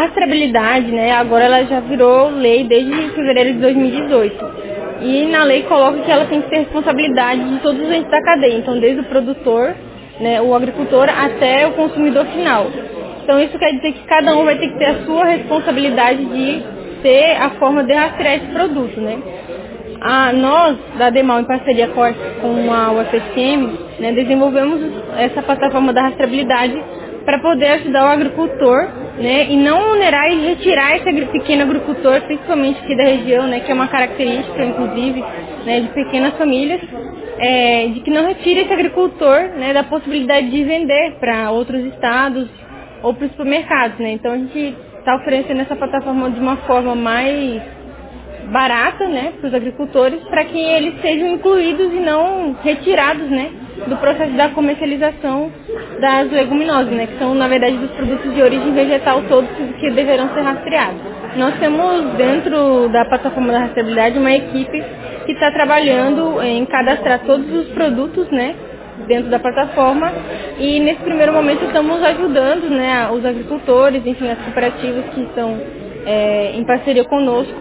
a rastreabilidade, né, agora ela já virou lei desde fevereiro de 2018. E na lei coloca que ela tem que ter responsabilidade de todos os entes da cadeia, então desde o produtor, né, o agricultor até o consumidor final. Então isso quer dizer que cada um vai ter que ter a sua responsabilidade de ter a forma de rastrear esse produto, né? A, nós, da Demal, em parceria com a UFSM, né, desenvolvemos essa plataforma da rastreabilidade para poder ajudar o agricultor né, e não onerar e retirar esse pequeno agricultor, principalmente aqui da região, né, que é uma característica, inclusive, né, de pequenas famílias, é, de que não retire esse agricultor né, da possibilidade de vender para outros estados ou para os supermercados. Né? Então a gente está oferecendo essa plataforma de uma forma mais barata né, para os agricultores, para que eles sejam incluídos e não retirados né, do processo da comercialização das leguminosas, né, que são, na verdade, dos produtos de origem vegetal todos que deverão ser rastreados. Nós temos dentro da plataforma da rastreabilidade uma equipe que está trabalhando em cadastrar todos os produtos, né, dentro da plataforma e nesse primeiro momento estamos ajudando né, os agricultores, enfim, as cooperativas que estão é, em parceria conosco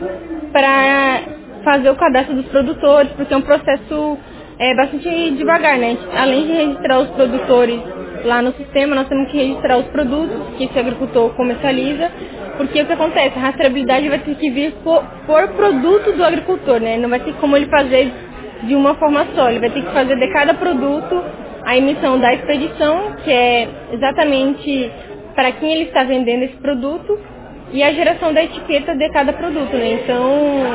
para fazer o cadastro dos produtores, porque é um processo é, bastante devagar, né? Além de registrar os produtores lá no sistema, nós temos que registrar os produtos que esse agricultor comercializa, porque o que acontece? A rastreabilidade vai ter que vir por, por produto do agricultor, né? Não vai ter como ele fazer de uma forma só, ele vai ter que fazer de cada produto a emissão da expedição, que é exatamente para quem ele está vendendo esse produto, e a geração da etiqueta de cada produto, né? Então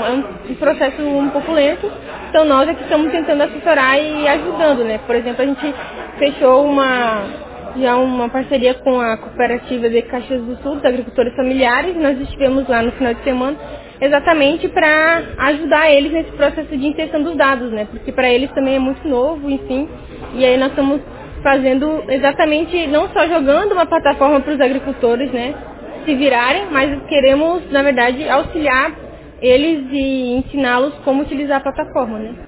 é um processo um pouco lento. Então nós aqui estamos tentando assessorar e ajudando, né? Por exemplo, a gente fechou uma já uma parceria com a cooperativa de Caxias do Sul, dos agricultores familiares. Nós estivemos lá no final de semana exatamente para ajudar eles nesse processo de inserção dos dados, né? Porque para eles também é muito novo, enfim. E aí nós estamos fazendo exatamente, não só jogando uma plataforma para os agricultores, né? Se virarem, mas queremos, na verdade, auxiliar eles e ensiná-los como utilizar a plataforma, né?